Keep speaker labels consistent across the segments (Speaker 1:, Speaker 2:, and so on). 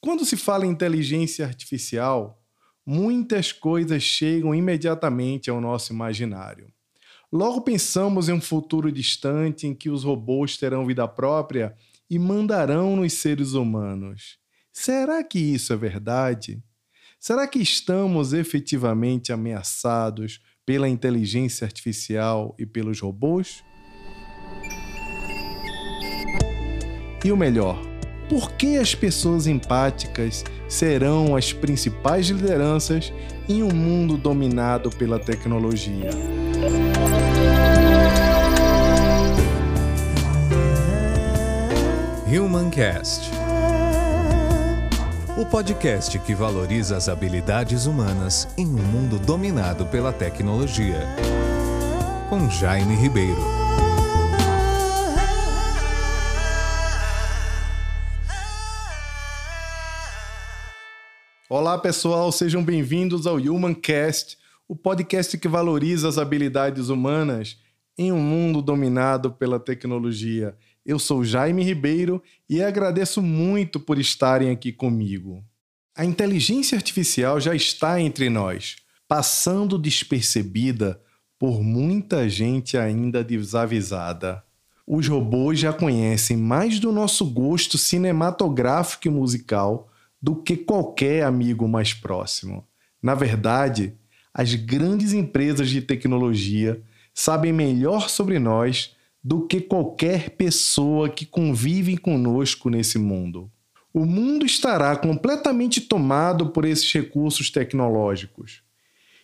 Speaker 1: Quando se fala em inteligência artificial, muitas coisas chegam imediatamente ao nosso imaginário. Logo pensamos em um futuro distante em que os robôs terão vida própria e mandarão nos seres humanos. Será que isso é verdade? Será que estamos efetivamente ameaçados pela inteligência artificial e pelos robôs? E o melhor, por que as pessoas empáticas serão as principais lideranças em um mundo dominado pela tecnologia?
Speaker 2: Humancast o podcast que valoriza as habilidades humanas em um mundo dominado pela tecnologia. Com Jaime Ribeiro.
Speaker 1: Olá, pessoal, sejam bem-vindos ao Humancast, o podcast que valoriza as habilidades humanas em um mundo dominado pela tecnologia. Eu sou Jaime Ribeiro e agradeço muito por estarem aqui comigo. A inteligência artificial já está entre nós, passando despercebida por muita gente ainda desavisada. Os robôs já conhecem mais do nosso gosto cinematográfico e musical do que qualquer amigo mais próximo. Na verdade, as grandes empresas de tecnologia sabem melhor sobre nós do que qualquer pessoa que convive conosco nesse mundo. O mundo estará completamente tomado por esses recursos tecnológicos.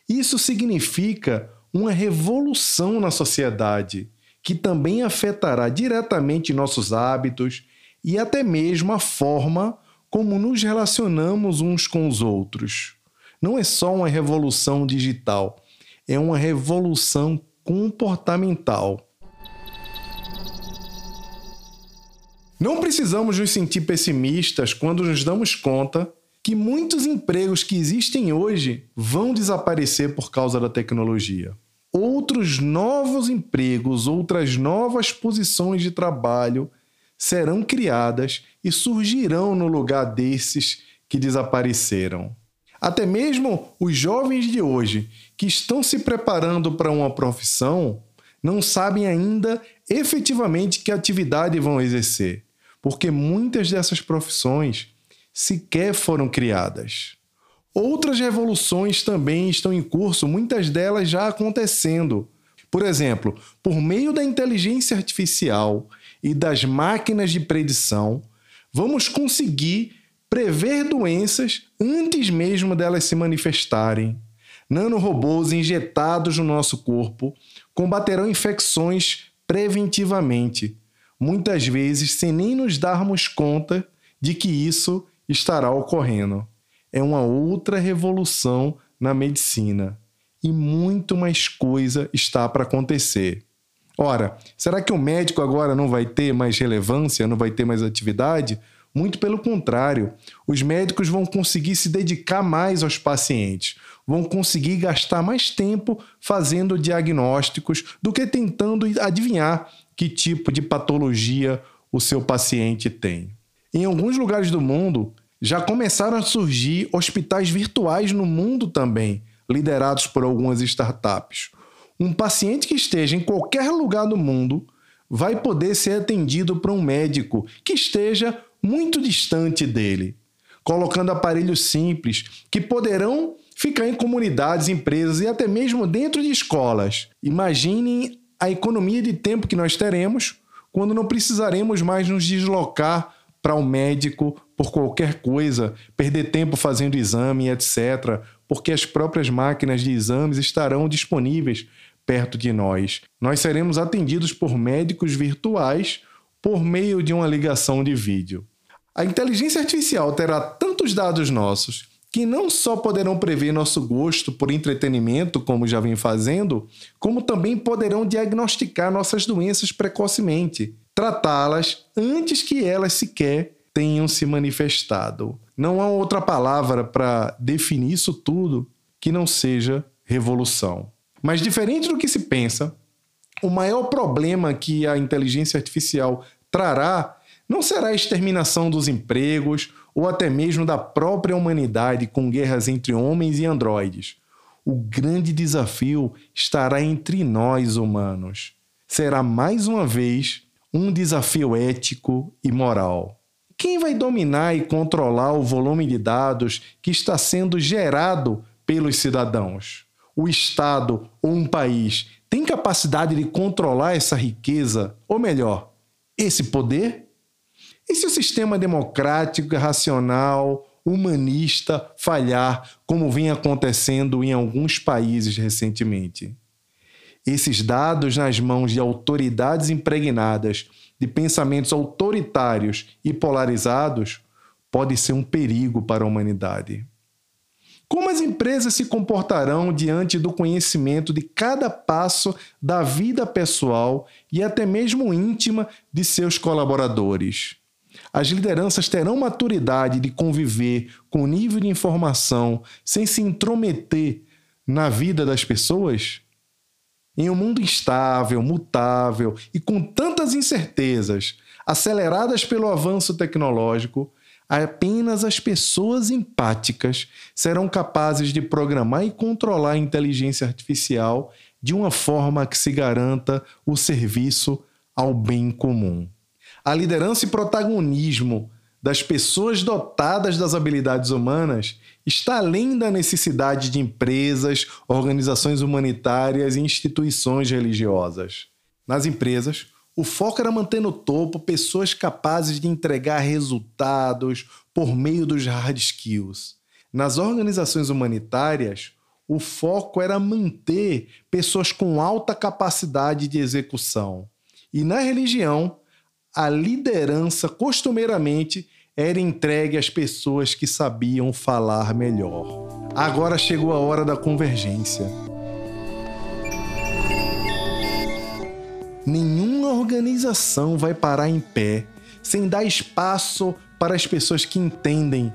Speaker 1: Isso significa uma revolução na sociedade, que também afetará diretamente nossos hábitos e até mesmo a forma como nos relacionamos uns com os outros. Não é só uma revolução digital, é uma revolução comportamental. Não precisamos nos sentir pessimistas quando nos damos conta que muitos empregos que existem hoje vão desaparecer por causa da tecnologia. Outros novos empregos, outras novas posições de trabalho serão criadas e surgirão no lugar desses que desapareceram. Até mesmo os jovens de hoje que estão se preparando para uma profissão não sabem ainda efetivamente que atividade vão exercer, porque muitas dessas profissões sequer foram criadas. Outras revoluções também estão em curso, muitas delas já acontecendo. Por exemplo, por meio da inteligência artificial e das máquinas de predição, vamos conseguir prever doenças antes mesmo delas se manifestarem. Nanorobôs injetados no nosso corpo combaterão infecções preventivamente, muitas vezes sem nem nos darmos conta de que isso estará ocorrendo. É uma outra revolução na medicina e muito mais coisa está para acontecer. Ora, será que o médico agora não vai ter mais relevância, não vai ter mais atividade? Muito pelo contrário, os médicos vão conseguir se dedicar mais aos pacientes, vão conseguir gastar mais tempo fazendo diagnósticos do que tentando adivinhar que tipo de patologia o seu paciente tem. Em alguns lugares do mundo, já começaram a surgir hospitais virtuais no mundo também, liderados por algumas startups um paciente que esteja em qualquer lugar do mundo vai poder ser atendido por um médico que esteja muito distante dele, colocando aparelhos simples que poderão ficar em comunidades, empresas e até mesmo dentro de escolas. Imaginem a economia de tempo que nós teremos quando não precisaremos mais nos deslocar para um médico por qualquer coisa, perder tempo fazendo exame, etc., porque as próprias máquinas de exames estarão disponíveis perto de nós. Nós seremos atendidos por médicos virtuais por meio de uma ligação de vídeo. A inteligência artificial terá tantos dados nossos que não só poderão prever nosso gosto por entretenimento, como já vem fazendo, como também poderão diagnosticar nossas doenças precocemente, tratá-las antes que elas sequer tenham se manifestado. Não há outra palavra para definir isso tudo que não seja revolução. Mas diferente do que se pensa, o maior problema que a inteligência artificial trará não será a exterminação dos empregos ou até mesmo da própria humanidade com guerras entre homens e androides. O grande desafio estará entre nós humanos. Será mais uma vez um desafio ético e moral. Quem vai dominar e controlar o volume de dados que está sendo gerado pelos cidadãos? O Estado ou um país tem capacidade de controlar essa riqueza? Ou melhor, esse poder? E se o sistema democrático, racional, humanista falhar, como vem acontecendo em alguns países recentemente? Esses dados nas mãos de autoridades impregnadas de pensamentos autoritários e polarizados pode ser um perigo para a humanidade. Como as empresas se comportarão diante do conhecimento de cada passo da vida pessoal e até mesmo íntima de seus colaboradores? As lideranças terão maturidade de conviver com o nível de informação sem se intrometer na vida das pessoas? Em um mundo instável, mutável e com tantas incertezas, aceleradas pelo avanço tecnológico, apenas as pessoas empáticas serão capazes de programar e controlar a inteligência artificial de uma forma que se garanta o serviço ao bem comum a liderança e protagonismo das pessoas dotadas das habilidades humanas está além da necessidade de empresas, organizações humanitárias e instituições religiosas. Nas empresas, o foco era manter no topo pessoas capazes de entregar resultados por meio dos hard skills. Nas organizações humanitárias, o foco era manter pessoas com alta capacidade de execução. E na religião, a liderança costumeiramente era entregue às pessoas que sabiam falar melhor. Agora chegou a hora da convergência. Nenhuma organização vai parar em pé sem dar espaço para as pessoas que entendem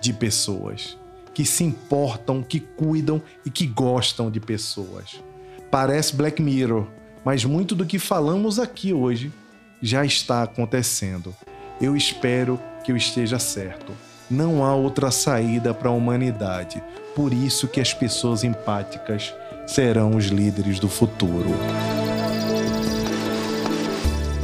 Speaker 1: de pessoas, que se importam, que cuidam e que gostam de pessoas. Parece Black Mirror, mas muito do que falamos aqui hoje já está acontecendo. Eu espero que eu esteja certo. Não há outra saída para a humanidade. Por isso que as pessoas empáticas serão os líderes do futuro.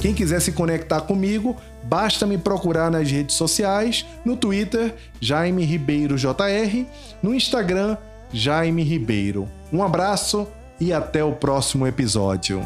Speaker 1: Quem quiser se conectar comigo, basta me procurar nas redes sociais, no Twitter, Jaime Ribeiro JR, no Instagram, Jaime Ribeiro. Um abraço e até o próximo episódio.